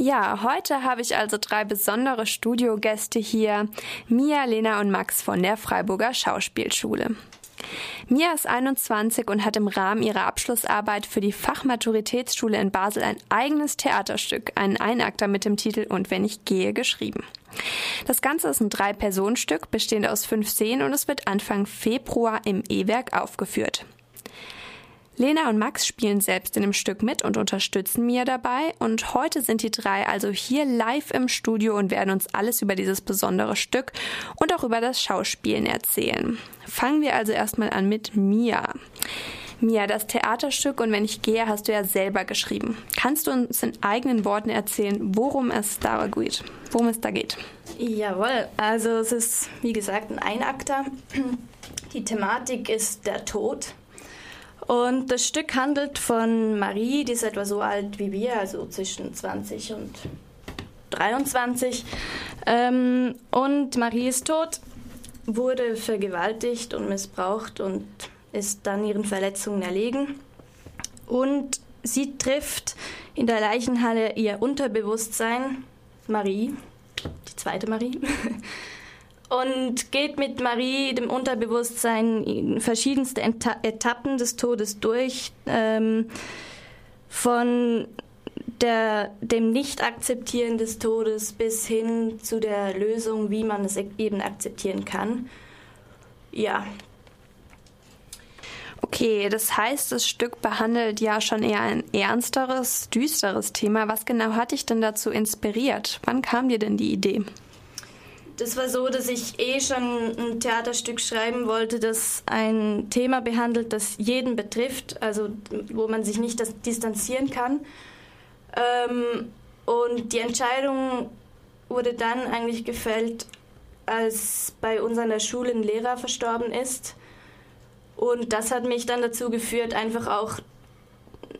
Ja, heute habe ich also drei besondere Studiogäste hier. Mia, Lena und Max von der Freiburger Schauspielschule. Mia ist 21 und hat im Rahmen ihrer Abschlussarbeit für die Fachmaturitätsschule in Basel ein eigenes Theaterstück, einen Einakter mit dem Titel Und wenn ich gehe, geschrieben. Das Ganze ist ein Drei-Personen-Stück, bestehend aus fünf Szenen und es wird Anfang Februar im E-Werk aufgeführt. Lena und Max spielen selbst in dem Stück mit und unterstützen Mia dabei. Und heute sind die drei also hier live im Studio und werden uns alles über dieses besondere Stück und auch über das Schauspielen erzählen. Fangen wir also erstmal an mit Mia. Mia, das Theaterstück und wenn ich gehe, hast du ja selber geschrieben. Kannst du uns in eigenen Worten erzählen, worum es da geht? Worum es da geht? Jawohl, also es ist wie gesagt ein Einakter. Die Thematik ist der Tod. Und das Stück handelt von Marie, die ist etwa so alt wie wir, also zwischen 20 und 23. Ähm, und Marie ist tot, wurde vergewaltigt und missbraucht und ist dann ihren Verletzungen erlegen. Und sie trifft in der Leichenhalle ihr Unterbewusstsein, Marie, die zweite Marie, und geht mit Marie, dem Unterbewusstsein, verschiedenste Eta Etappen des Todes durch. Ähm, von der, dem Nicht-Akzeptieren des Todes bis hin zu der Lösung, wie man es e-, eben akzeptieren kann. Ja. Okay, das heißt, das Stück behandelt ja schon eher ein ernsteres, düsteres Thema. Was genau hat dich denn dazu inspiriert? Wann kam dir denn die Idee? Das war so, dass ich eh schon ein Theaterstück schreiben wollte, das ein Thema behandelt, das jeden betrifft, also wo man sich nicht distanzieren kann. Ähm, und die Entscheidung wurde dann eigentlich gefällt, als bei uns an der Schule ein Lehrer verstorben ist. Und das hat mich dann dazu geführt, einfach auch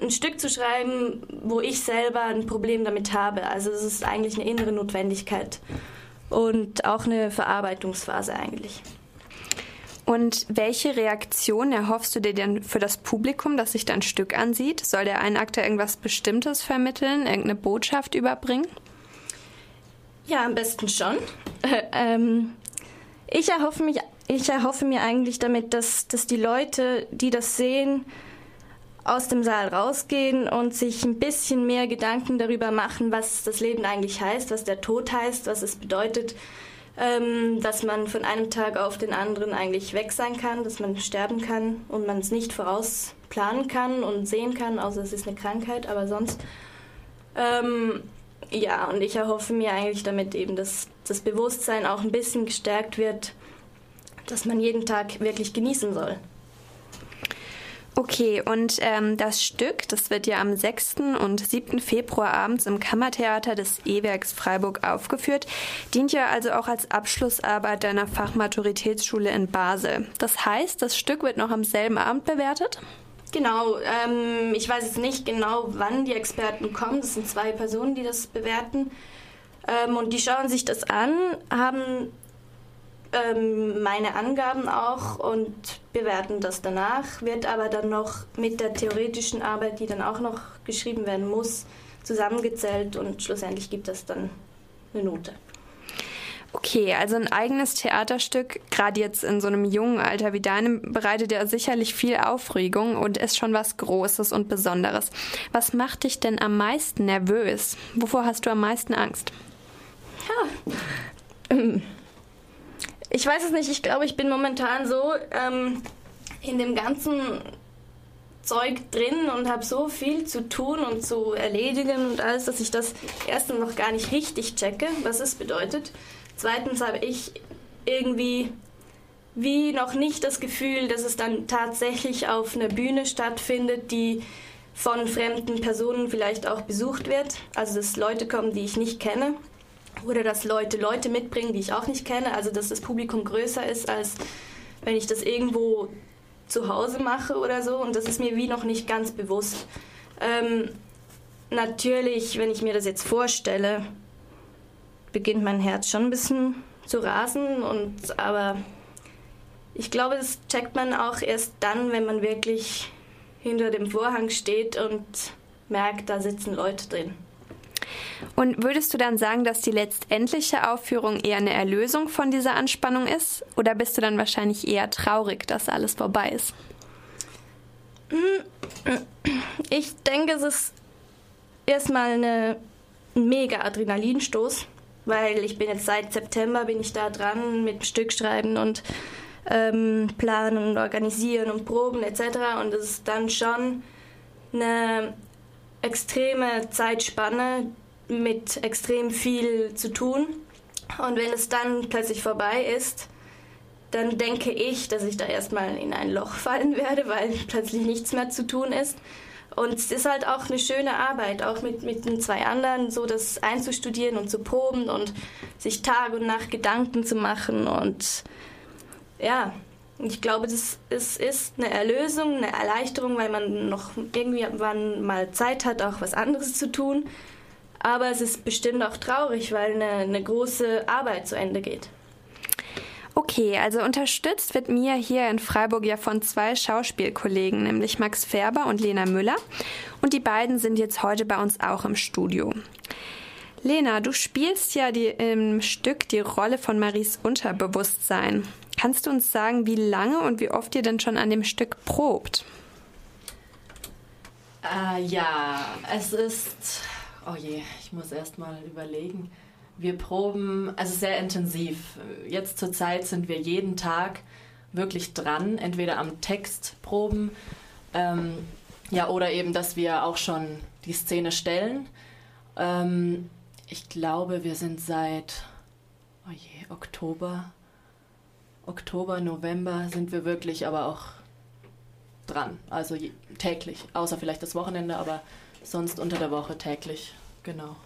ein Stück zu schreiben, wo ich selber ein Problem damit habe. Also es ist eigentlich eine innere Notwendigkeit und auch eine Verarbeitungsphase eigentlich. Und welche Reaktion erhoffst du dir denn für das Publikum, das sich dein Stück ansieht? Soll der Einakter irgendwas Bestimmtes vermitteln, irgendeine Botschaft überbringen? Ja, am besten schon. ähm, ich, erhoffe mich, ich erhoffe mir eigentlich damit, dass, dass die Leute, die das sehen, aus dem Saal rausgehen und sich ein bisschen mehr Gedanken darüber machen, was das Leben eigentlich heißt, was der Tod heißt, was es bedeutet, ähm, dass man von einem Tag auf den anderen eigentlich weg sein kann, dass man sterben kann und man es nicht vorausplanen kann und sehen kann, außer es ist eine Krankheit, aber sonst. Ähm, ja, und ich erhoffe mir eigentlich damit eben, dass das Bewusstsein auch ein bisschen gestärkt wird, dass man jeden Tag wirklich genießen soll. Okay, und ähm, das Stück, das wird ja am 6. und 7. Februar abends im Kammertheater des E-Werks Freiburg aufgeführt, dient ja also auch als Abschlussarbeit deiner Fachmaturitätsschule in Basel. Das heißt, das Stück wird noch am selben Abend bewertet? Genau, ähm, ich weiß jetzt nicht genau, wann die Experten kommen. Das sind zwei Personen, die das bewerten. Ähm, und die schauen sich das an, haben ähm, meine Angaben auch und bewerten das danach, wird aber dann noch mit der theoretischen Arbeit, die dann auch noch geschrieben werden muss, zusammengezählt und schlussendlich gibt es dann eine Note. Okay, also ein eigenes Theaterstück, gerade jetzt in so einem jungen Alter wie deinem, bereitet ja sicherlich viel Aufregung und ist schon was Großes und Besonderes. Was macht dich denn am meisten nervös? Wovor hast du am meisten Angst? Ja, ähm, ich weiß es nicht, ich glaube, ich bin momentan so ähm, in dem ganzen Zeug drin und habe so viel zu tun und zu erledigen und alles, dass ich das erstens noch gar nicht richtig checke, was es bedeutet. Zweitens habe ich irgendwie wie noch nicht das Gefühl, dass es dann tatsächlich auf einer Bühne stattfindet, die von fremden Personen vielleicht auch besucht wird. Also dass Leute kommen, die ich nicht kenne. Oder dass Leute Leute mitbringen, die ich auch nicht kenne. Also dass das Publikum größer ist, als wenn ich das irgendwo zu Hause mache oder so. Und das ist mir wie noch nicht ganz bewusst. Ähm, natürlich, wenn ich mir das jetzt vorstelle, beginnt mein Herz schon ein bisschen zu rasen. Und, aber ich glaube, das checkt man auch erst dann, wenn man wirklich hinter dem Vorhang steht und merkt, da sitzen Leute drin. Und würdest du dann sagen, dass die letztendliche Aufführung eher eine Erlösung von dieser Anspannung ist? Oder bist du dann wahrscheinlich eher traurig, dass alles vorbei ist? Ich denke, es ist erstmal eine, ein mega Adrenalinstoß, weil ich bin jetzt seit September bin ich da dran mit Stück schreiben und ähm, planen und organisieren und proben etc. Und es ist dann schon eine extreme Zeitspanne mit extrem viel zu tun. Und wenn es dann plötzlich vorbei ist, dann denke ich, dass ich da erstmal in ein Loch fallen werde, weil plötzlich nichts mehr zu tun ist. Und es ist halt auch eine schöne Arbeit, auch mit, mit den zwei anderen, so das einzustudieren und zu proben und sich Tag und Nacht Gedanken zu machen. Und ja, ich glaube, das ist, ist eine Erlösung, eine Erleichterung, weil man noch irgendwie mal Zeit hat, auch was anderes zu tun. Aber es ist bestimmt auch traurig, weil eine, eine große Arbeit zu Ende geht. Okay, also unterstützt wird Mia hier in Freiburg ja von zwei Schauspielkollegen, nämlich Max Färber und Lena Müller. Und die beiden sind jetzt heute bei uns auch im Studio. Lena, du spielst ja die, im Stück die Rolle von Maries Unterbewusstsein. Kannst du uns sagen, wie lange und wie oft ihr denn schon an dem Stück probt? Äh, ja, es ist. Oh je, ich muss erst mal überlegen. Wir proben, also sehr intensiv. Jetzt zur Zeit sind wir jeden Tag wirklich dran, entweder am Text proben, ähm, ja, oder eben, dass wir auch schon die Szene stellen. Ähm, ich glaube, wir sind seit oh je, Oktober, Oktober, November sind wir wirklich aber auch dran. Also täglich, außer vielleicht das Wochenende, aber sonst unter der Woche täglich, genau.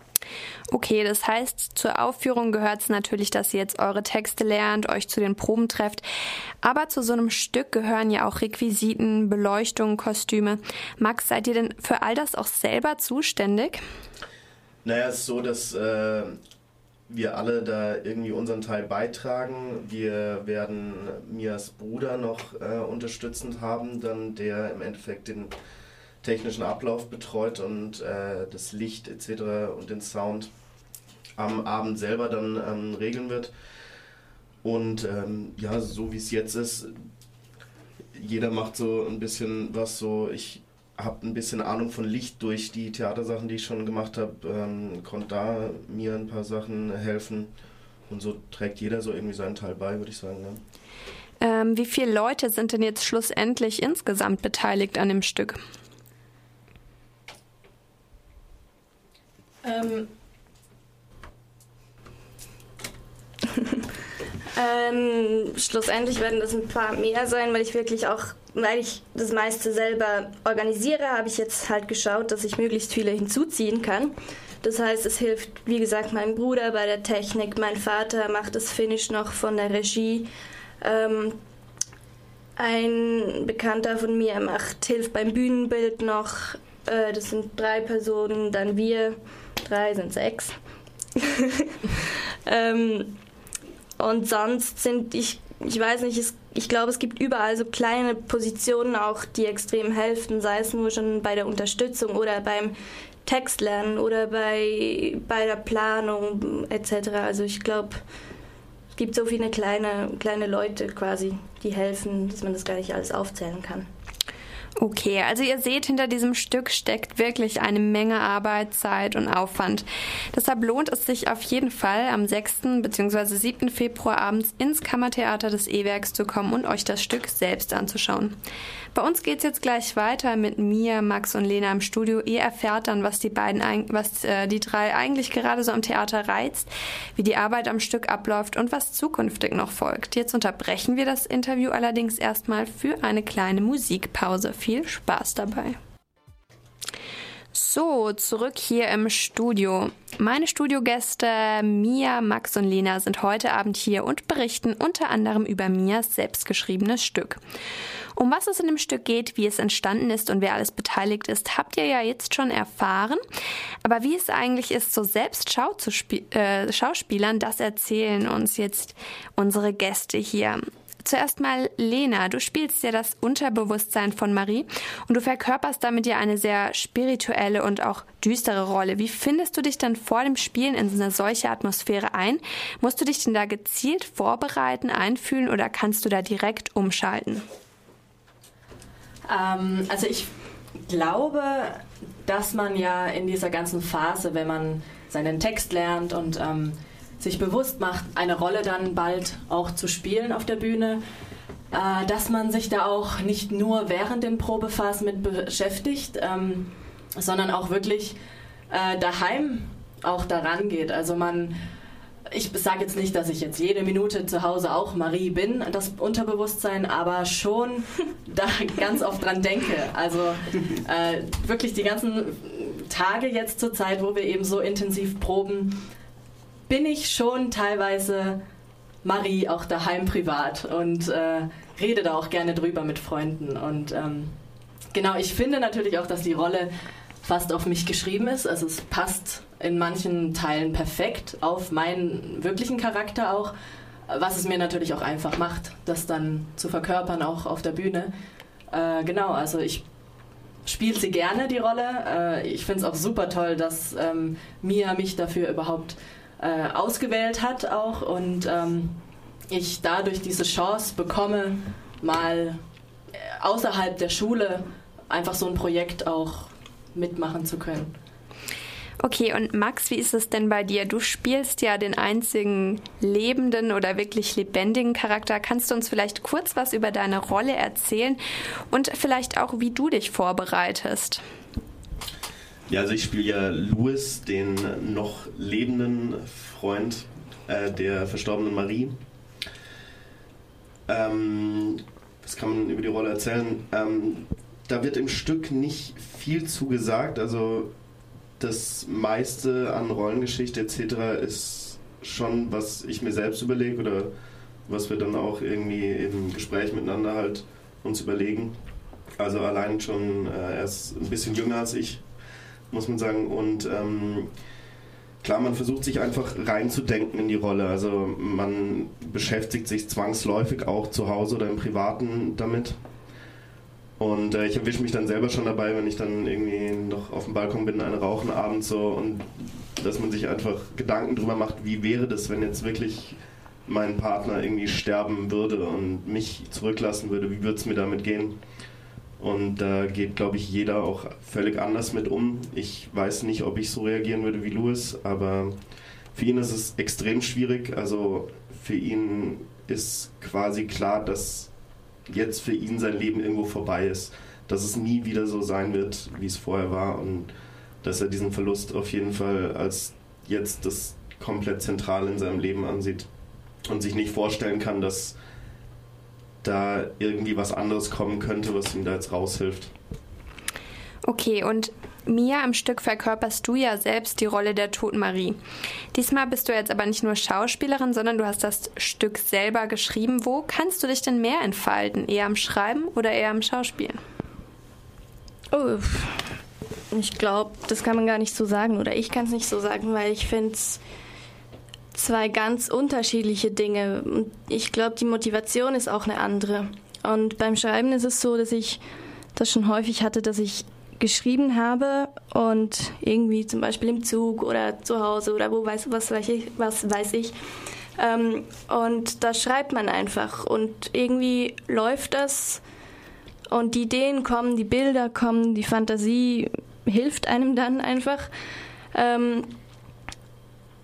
Okay, das heißt, zur Aufführung gehört es natürlich, dass ihr jetzt eure Texte lernt, euch zu den Proben trefft. Aber zu so einem Stück gehören ja auch Requisiten, Beleuchtung, Kostüme. Max, seid ihr denn für all das auch selber zuständig? Naja, es ist so, dass äh, wir alle da irgendwie unseren Teil beitragen. Wir werden Mias Bruder noch äh, unterstützend haben, dann der im Endeffekt den technischen Ablauf betreut und äh, das Licht etc. und den Sound am Abend selber dann ähm, regeln wird. Und ähm, ja, so wie es jetzt ist, jeder macht so ein bisschen was so, ich habe ein bisschen Ahnung von Licht durch die Theatersachen, die ich schon gemacht habe, ähm, konnte da mir ein paar Sachen helfen. Und so trägt jeder so irgendwie seinen Teil bei, würde ich sagen. Ne? Ähm, wie viele Leute sind denn jetzt schlussendlich insgesamt beteiligt an dem Stück? Ähm. Ähm, schlussendlich werden das ein paar mehr sein, weil ich wirklich auch, weil ich das meiste selber organisiere, habe ich jetzt halt geschaut, dass ich möglichst viele hinzuziehen kann. Das heißt, es hilft, wie gesagt, meinem Bruder bei der Technik, mein Vater macht das Finish noch von der Regie. Ähm, ein Bekannter von mir macht, hilft beim Bühnenbild noch. Äh, das sind drei Personen, dann wir drei sind sechs. ähm, und sonst sind, ich, ich weiß nicht, es, ich glaube, es gibt überall so kleine Positionen auch, die extrem helfen, sei es nur schon bei der Unterstützung oder beim Textlernen oder bei, bei der Planung etc. Also ich glaube, es gibt so viele kleine, kleine Leute quasi, die helfen, dass man das gar nicht alles aufzählen kann. Okay, also ihr seht, hinter diesem Stück steckt wirklich eine Menge Arbeit, Zeit und Aufwand. Deshalb lohnt es sich auf jeden Fall, am 6. bzw. 7. Februar abends ins Kammertheater des E-Werks zu kommen und euch das Stück selbst anzuschauen. Bei uns geht's jetzt gleich weiter mit mir, Max und Lena im Studio. Ihr erfährt dann, was die beiden, was äh, die drei eigentlich gerade so am Theater reizt, wie die Arbeit am Stück abläuft und was zukünftig noch folgt. Jetzt unterbrechen wir das Interview allerdings erstmal für eine kleine Musikpause. Viel Spaß dabei. So, zurück hier im Studio. Meine Studiogäste Mia, Max und Lena sind heute Abend hier und berichten unter anderem über Mias selbstgeschriebenes Stück. Um was es in dem Stück geht, wie es entstanden ist und wer alles beteiligt ist, habt ihr ja jetzt schon erfahren. Aber wie es eigentlich ist, so selbst Schau zu äh, Schauspielern, das erzählen uns jetzt unsere Gäste hier. Zuerst mal Lena, du spielst ja das Unterbewusstsein von Marie und du verkörperst damit ja eine sehr spirituelle und auch düstere Rolle. Wie findest du dich dann vor dem Spielen in eine solche Atmosphäre ein? Musst du dich denn da gezielt vorbereiten, einfühlen oder kannst du da direkt umschalten? Ähm, also ich glaube, dass man ja in dieser ganzen Phase, wenn man seinen Text lernt und ähm, sich bewusst macht, eine Rolle dann bald auch zu spielen auf der Bühne, äh, dass man sich da auch nicht nur während den Probephasen mit beschäftigt, ähm, sondern auch wirklich äh, daheim auch daran geht. Also man ich sage jetzt nicht, dass ich jetzt jede Minute zu Hause auch Marie bin, das Unterbewusstsein, aber schon da ganz oft dran denke. Also äh, wirklich die ganzen Tage jetzt zur Zeit, wo wir eben so intensiv proben, bin ich schon teilweise Marie auch daheim privat und äh, rede da auch gerne drüber mit Freunden. Und ähm, genau, ich finde natürlich auch, dass die Rolle fast auf mich geschrieben ist. Also es passt in manchen Teilen perfekt auf meinen wirklichen Charakter auch, was es mir natürlich auch einfach macht, das dann zu verkörpern, auch auf der Bühne. Äh, genau, also ich spiele sie gerne, die Rolle. Äh, ich finde es auch super toll, dass ähm, Mia mich dafür überhaupt äh, ausgewählt hat auch und ähm, ich dadurch diese Chance bekomme, mal äh, außerhalb der Schule einfach so ein Projekt auch mitmachen zu können. Okay, und Max, wie ist es denn bei dir? Du spielst ja den einzigen lebenden oder wirklich lebendigen Charakter. Kannst du uns vielleicht kurz was über deine Rolle erzählen und vielleicht auch, wie du dich vorbereitest? Ja, also ich spiele ja Louis, den noch lebenden Freund äh, der verstorbenen Marie. Ähm, was kann man über die Rolle erzählen? Ähm, da wird im Stück nicht viel zu gesagt. Also das meiste an Rollengeschichte etc. ist schon, was ich mir selbst überlege oder was wir dann auch irgendwie im Gespräch miteinander halt uns überlegen. Also allein schon, äh, er ist ein bisschen jünger als ich, muss man sagen. Und ähm, klar, man versucht sich einfach reinzudenken in die Rolle. Also man beschäftigt sich zwangsläufig auch zu Hause oder im Privaten damit. Und äh, ich erwische mich dann selber schon dabei, wenn ich dann irgendwie noch auf dem Balkon bin, eine rauchen abends so und dass man sich einfach Gedanken drüber macht, wie wäre das, wenn jetzt wirklich mein Partner irgendwie sterben würde und mich zurücklassen würde, wie würde es mir damit gehen? Und da geht, glaube ich, jeder auch völlig anders mit um. Ich weiß nicht, ob ich so reagieren würde wie Louis, aber für ihn ist es extrem schwierig. Also für ihn ist quasi klar, dass jetzt für ihn sein Leben irgendwo vorbei ist. Dass es nie wieder so sein wird, wie es vorher war und dass er diesen Verlust auf jeden Fall als jetzt das komplett zentral in seinem Leben ansieht und sich nicht vorstellen kann, dass da irgendwie was anderes kommen könnte, was ihm da jetzt raushilft. Okay, und Mia im Stück verkörperst du ja selbst die Rolle der Toten Marie. Diesmal bist du jetzt aber nicht nur Schauspielerin, sondern du hast das Stück selber geschrieben. Wo kannst du dich denn mehr entfalten? Eher am Schreiben oder eher am Schauspielen? Oh, ich glaube, das kann man gar nicht so sagen oder ich kann es nicht so sagen, weil ich finde es zwei ganz unterschiedliche Dinge. Und ich glaube, die Motivation ist auch eine andere. Und beim Schreiben ist es so, dass ich das schon häufig hatte, dass ich geschrieben habe und irgendwie zum Beispiel im Zug oder zu Hause oder wo weiß was weiß ich, was weiß ich. Ähm, und da schreibt man einfach und irgendwie läuft das und die Ideen kommen, die Bilder kommen, die Fantasie hilft einem dann einfach. Ähm,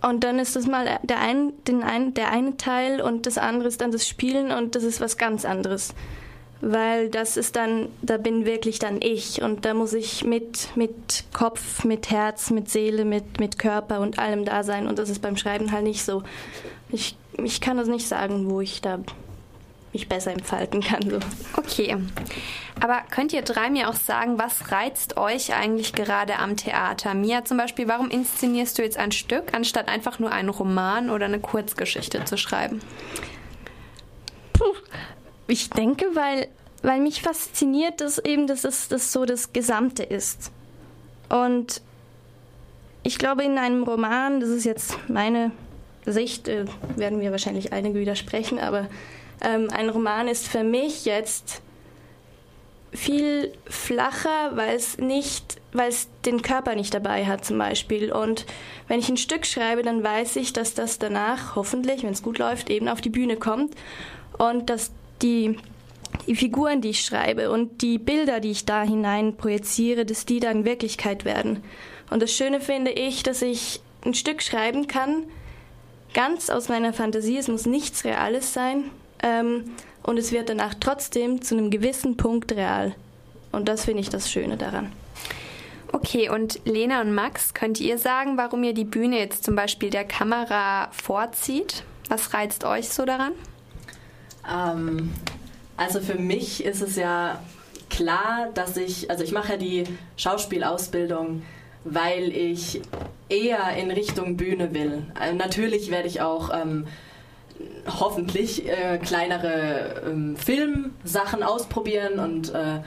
und dann ist das mal der, ein, den ein, der eine Teil und das andere ist dann das Spielen und das ist was ganz anderes weil das ist dann, da bin wirklich dann ich und da muss ich mit, mit Kopf, mit Herz, mit Seele, mit, mit Körper und allem da sein und das ist beim Schreiben halt nicht so. Ich, ich kann das nicht sagen, wo ich da mich besser entfalten kann. So. Okay. Aber könnt ihr drei mir auch sagen, was reizt euch eigentlich gerade am Theater? Mia zum Beispiel, warum inszenierst du jetzt ein Stück, anstatt einfach nur einen Roman oder eine Kurzgeschichte zu schreiben? Puh. Ich denke, weil, weil mich fasziniert, dass eben dass es das so das Gesamte ist. Und ich glaube, in einem Roman, das ist jetzt meine Sicht, äh, werden wir wahrscheinlich einige widersprechen, aber Ähm, ein Roman ist für mich jetzt viel flacher, weil es nicht, weil es den Körper nicht dabei hat zum Beispiel. Und wenn ich ein Stück schreibe, dann weiß ich, dass das danach hoffentlich, wenn es gut läuft, eben auf die Bühne kommt und dass die, die Figuren, die ich schreibe und die Bilder, die ich da hinein projiziere, dass die dann Wirklichkeit werden. Und das Schöne finde ich, dass ich ein Stück schreiben kann, ganz aus meiner Fantasie. Es muss nichts Reales sein. Ähm, und es wird danach trotzdem zu einem gewissen Punkt real. Und das finde ich das Schöne daran. Okay, und Lena und Max, könnt ihr sagen, warum ihr die Bühne jetzt zum Beispiel der Kamera vorzieht? Was reizt euch so daran? Ähm, also für mich ist es ja klar, dass ich, also ich mache ja die Schauspielausbildung, weil ich eher in Richtung Bühne will. Also natürlich werde ich auch ähm, hoffentlich äh, kleinere ähm, Filmsachen ausprobieren und äh,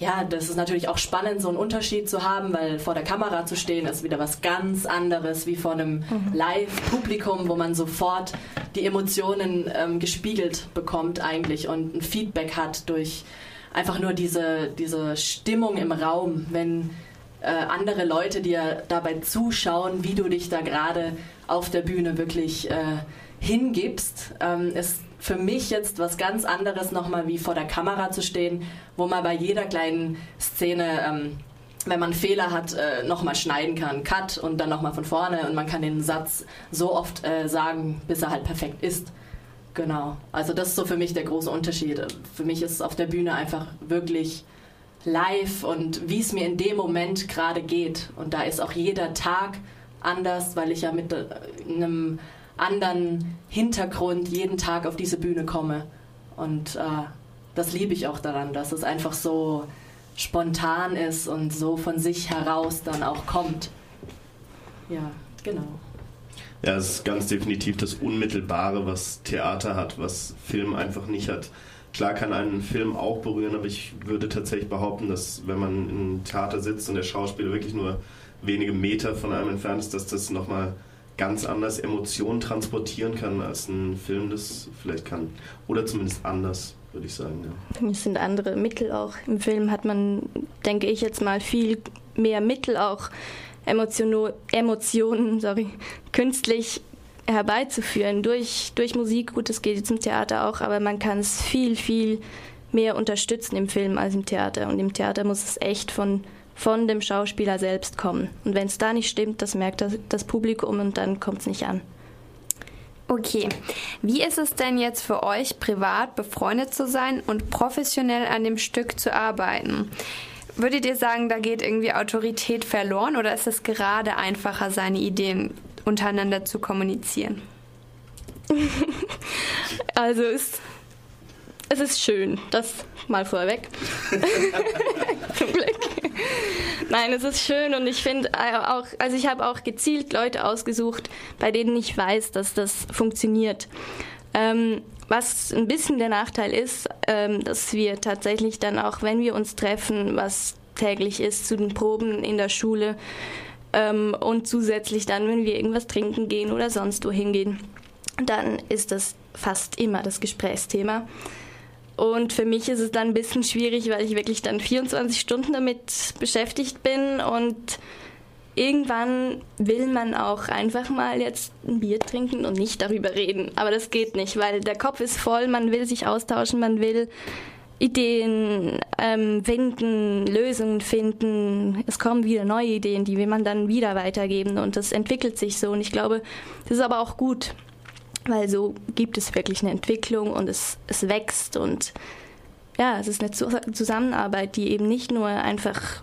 ja, das ist natürlich auch spannend, so einen Unterschied zu haben, weil vor der Kamera zu stehen ist wieder was ganz anderes wie vor einem mhm. Live-Publikum, wo man sofort die Emotionen ähm, gespiegelt bekommt eigentlich und ein Feedback hat durch einfach nur diese, diese Stimmung im Raum, wenn äh, andere Leute dir dabei zuschauen, wie du dich da gerade auf der Bühne wirklich äh, hingibst, ähm, ist für mich jetzt was ganz anderes nochmal wie vor der Kamera zu stehen, wo man bei jeder kleinen Szene, ähm, wenn man Fehler hat, äh, nochmal schneiden kann. Cut und dann nochmal von vorne und man kann den Satz so oft äh, sagen, bis er halt perfekt ist. Genau. Also das ist so für mich der große Unterschied. Für mich ist es auf der Bühne einfach wirklich live und wie es mir in dem Moment gerade geht. Und da ist auch jeder Tag anders, weil ich ja mit äh, einem anderen Hintergrund jeden Tag auf diese Bühne komme. Und äh, das liebe ich auch daran, dass es einfach so spontan ist und so von sich heraus dann auch kommt. Ja, genau. Ja, es ist ganz definitiv das Unmittelbare, was Theater hat, was Film einfach nicht hat. Klar kann einen Film auch berühren, aber ich würde tatsächlich behaupten, dass wenn man im Theater sitzt und der Schauspieler wirklich nur wenige Meter von einem entfernt ist, dass das nochmal ganz anders Emotionen transportieren kann, als ein Film das vielleicht kann. Oder zumindest anders, würde ich sagen. Ja. Es sind andere Mittel auch. Im Film hat man, denke ich jetzt mal, viel mehr Mittel auch Emotion, Emotionen sorry, künstlich herbeizuführen durch, durch Musik. Gut, das geht jetzt im Theater auch, aber man kann es viel, viel mehr unterstützen im Film als im Theater. Und im Theater muss es echt von von dem Schauspieler selbst kommen. Und wenn es da nicht stimmt, das merkt das, das Publikum und dann kommt es nicht an. Okay, wie ist es denn jetzt für euch, privat befreundet zu sein und professionell an dem Stück zu arbeiten? Würdet ihr sagen, da geht irgendwie Autorität verloren oder ist es gerade einfacher, seine Ideen untereinander zu kommunizieren? also es, es ist schön, das mal vorweg. Zum Glück. Nein, es ist schön und ich finde auch, also ich habe auch gezielt Leute ausgesucht, bei denen ich weiß, dass das funktioniert. Ähm, was ein bisschen der Nachteil ist, ähm, dass wir tatsächlich dann auch, wenn wir uns treffen, was täglich ist, zu den Proben in der Schule ähm, und zusätzlich dann, wenn wir irgendwas trinken gehen oder sonst wohin gehen, dann ist das fast immer das Gesprächsthema. Und für mich ist es dann ein bisschen schwierig, weil ich wirklich dann 24 Stunden damit beschäftigt bin und irgendwann will man auch einfach mal jetzt ein Bier trinken und nicht darüber reden. Aber das geht nicht, weil der Kopf ist voll, man will sich austauschen, man will Ideen ähm, finden, Lösungen finden. Es kommen wieder neue Ideen, die will man dann wieder weitergeben und das entwickelt sich so. Und ich glaube, das ist aber auch gut, weil so gibt es wirklich eine Entwicklung und es, es wächst und ja, es ist eine Zusammenarbeit, die eben nicht nur einfach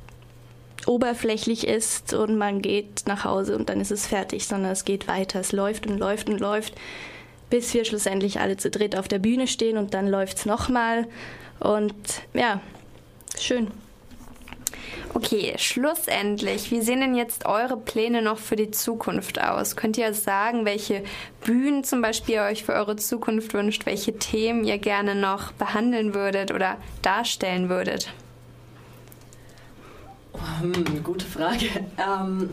oberflächlich ist und man geht nach Hause und dann ist es fertig, sondern es geht weiter, es läuft und läuft und läuft, bis wir schlussendlich alle zu dritt auf der Bühne stehen und dann läuft es nochmal und ja, schön. Okay, schlussendlich, wie sehen denn jetzt eure Pläne noch für die Zukunft aus? Könnt ihr sagen, welche Bühnen zum Beispiel ihr euch für eure Zukunft wünscht, welche Themen ihr gerne noch behandeln würdet oder darstellen würdet? Hm, gute Frage. Ähm,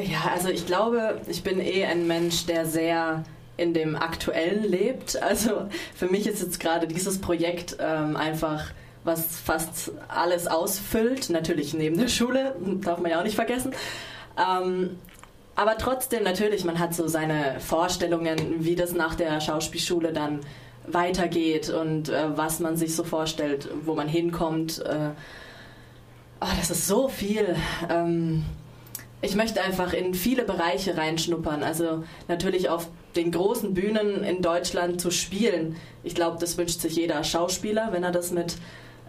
ja, also ich glaube, ich bin eh ein Mensch, der sehr in dem Aktuellen lebt. Also für mich ist jetzt gerade dieses Projekt ähm, einfach was fast alles ausfüllt. Natürlich neben der Schule, darf man ja auch nicht vergessen. Ähm, aber trotzdem natürlich, man hat so seine Vorstellungen, wie das nach der Schauspielschule dann weitergeht und äh, was man sich so vorstellt, wo man hinkommt. Äh, oh, das ist so viel. Ähm, ich möchte einfach in viele Bereiche reinschnuppern. Also natürlich auf den großen Bühnen in Deutschland zu spielen. Ich glaube, das wünscht sich jeder Schauspieler, wenn er das mit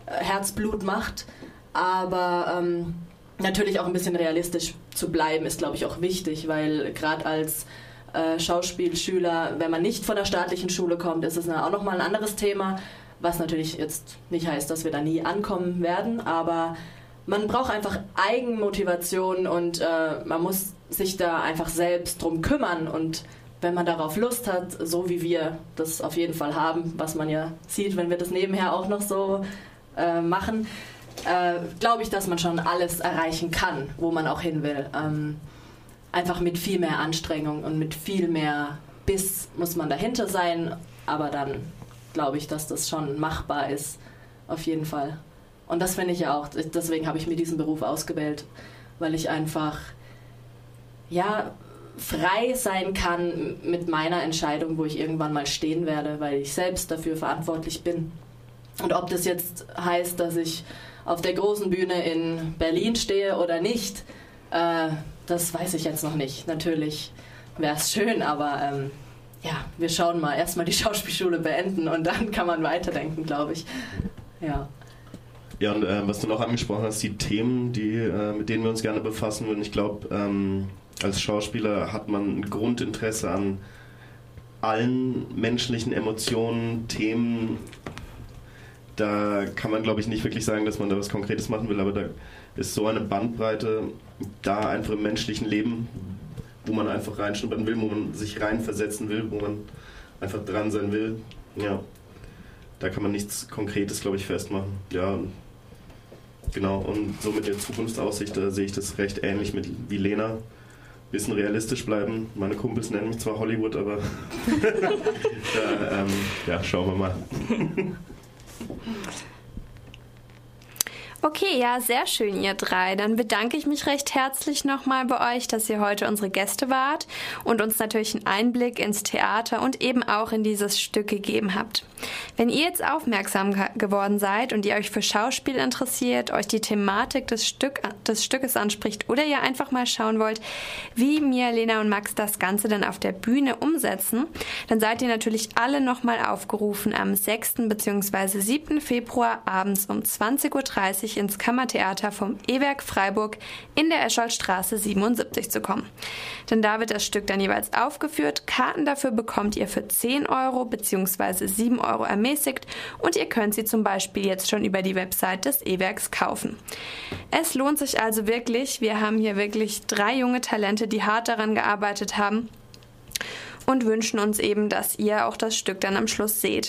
Herzblut macht. Aber ähm, natürlich auch ein bisschen realistisch zu bleiben, ist, glaube ich, auch wichtig, weil gerade als äh, Schauspielschüler, wenn man nicht von der staatlichen Schule kommt, ist es auch nochmal ein anderes Thema, was natürlich jetzt nicht heißt, dass wir da nie ankommen werden, aber man braucht einfach Eigenmotivation und äh, man muss sich da einfach selbst drum kümmern und wenn man darauf Lust hat, so wie wir das auf jeden Fall haben, was man ja sieht, wenn wir das nebenher auch noch so äh, machen, äh, glaube ich, dass man schon alles erreichen kann, wo man auch hin will. Ähm, einfach mit viel mehr Anstrengung und mit viel mehr Biss muss man dahinter sein, aber dann glaube ich, dass das schon machbar ist, auf jeden Fall. Und das finde ich ja auch, deswegen habe ich mir diesen Beruf ausgewählt, weil ich einfach, ja, frei sein kann mit meiner Entscheidung, wo ich irgendwann mal stehen werde, weil ich selbst dafür verantwortlich bin. Und ob das jetzt heißt, dass ich auf der großen Bühne in Berlin stehe oder nicht, äh, das weiß ich jetzt noch nicht. Natürlich wäre es schön, aber ähm, ja, wir schauen mal. Erstmal die Schauspielschule beenden und dann kann man weiterdenken, glaube ich. Ja. Ja, und äh, was du noch angesprochen hast, die Themen, die, äh, mit denen wir uns gerne befassen würden. Ich glaube, ähm, als Schauspieler hat man ein Grundinteresse an allen menschlichen Emotionen, Themen, da kann man, glaube ich, nicht wirklich sagen, dass man da was Konkretes machen will, aber da ist so eine Bandbreite da einfach im menschlichen Leben, wo man einfach reinschnuppern will, wo man sich reinversetzen will, wo man einfach dran sein will. Ja, da kann man nichts Konkretes, glaube ich, festmachen. Ja, genau. Und so mit der Zukunftsaussicht, da sehe ich das recht ähnlich mit wie Lena. Bisschen realistisch bleiben. Meine Kumpels nennen mich zwar Hollywood, aber da, ähm, ja, schauen wir mal. Okay, ja, sehr schön, ihr drei. Dann bedanke ich mich recht herzlich nochmal bei euch, dass ihr heute unsere Gäste wart und uns natürlich einen Einblick ins Theater und eben auch in dieses Stück gegeben habt. Wenn ihr jetzt aufmerksam geworden seid und ihr euch für Schauspiel interessiert, euch die Thematik des, Stück, des Stückes anspricht oder ihr einfach mal schauen wollt, wie mir, Lena und Max das Ganze dann auf der Bühne umsetzen, dann seid ihr natürlich alle nochmal aufgerufen, am 6. bzw. 7. Februar abends um 20.30 Uhr ins Kammertheater vom E-Werk Freiburg in der Escholstraße 77 zu kommen. Denn da wird das Stück dann jeweils aufgeführt. Karten dafür bekommt ihr für 10 Euro bzw. 7 Euro ermäßigt und ihr könnt sie zum Beispiel jetzt schon über die Website des E-Werks kaufen. Es lohnt sich also wirklich. Wir haben hier wirklich drei junge Talente, die hart daran gearbeitet haben und wünschen uns eben, dass ihr auch das Stück dann am Schluss seht.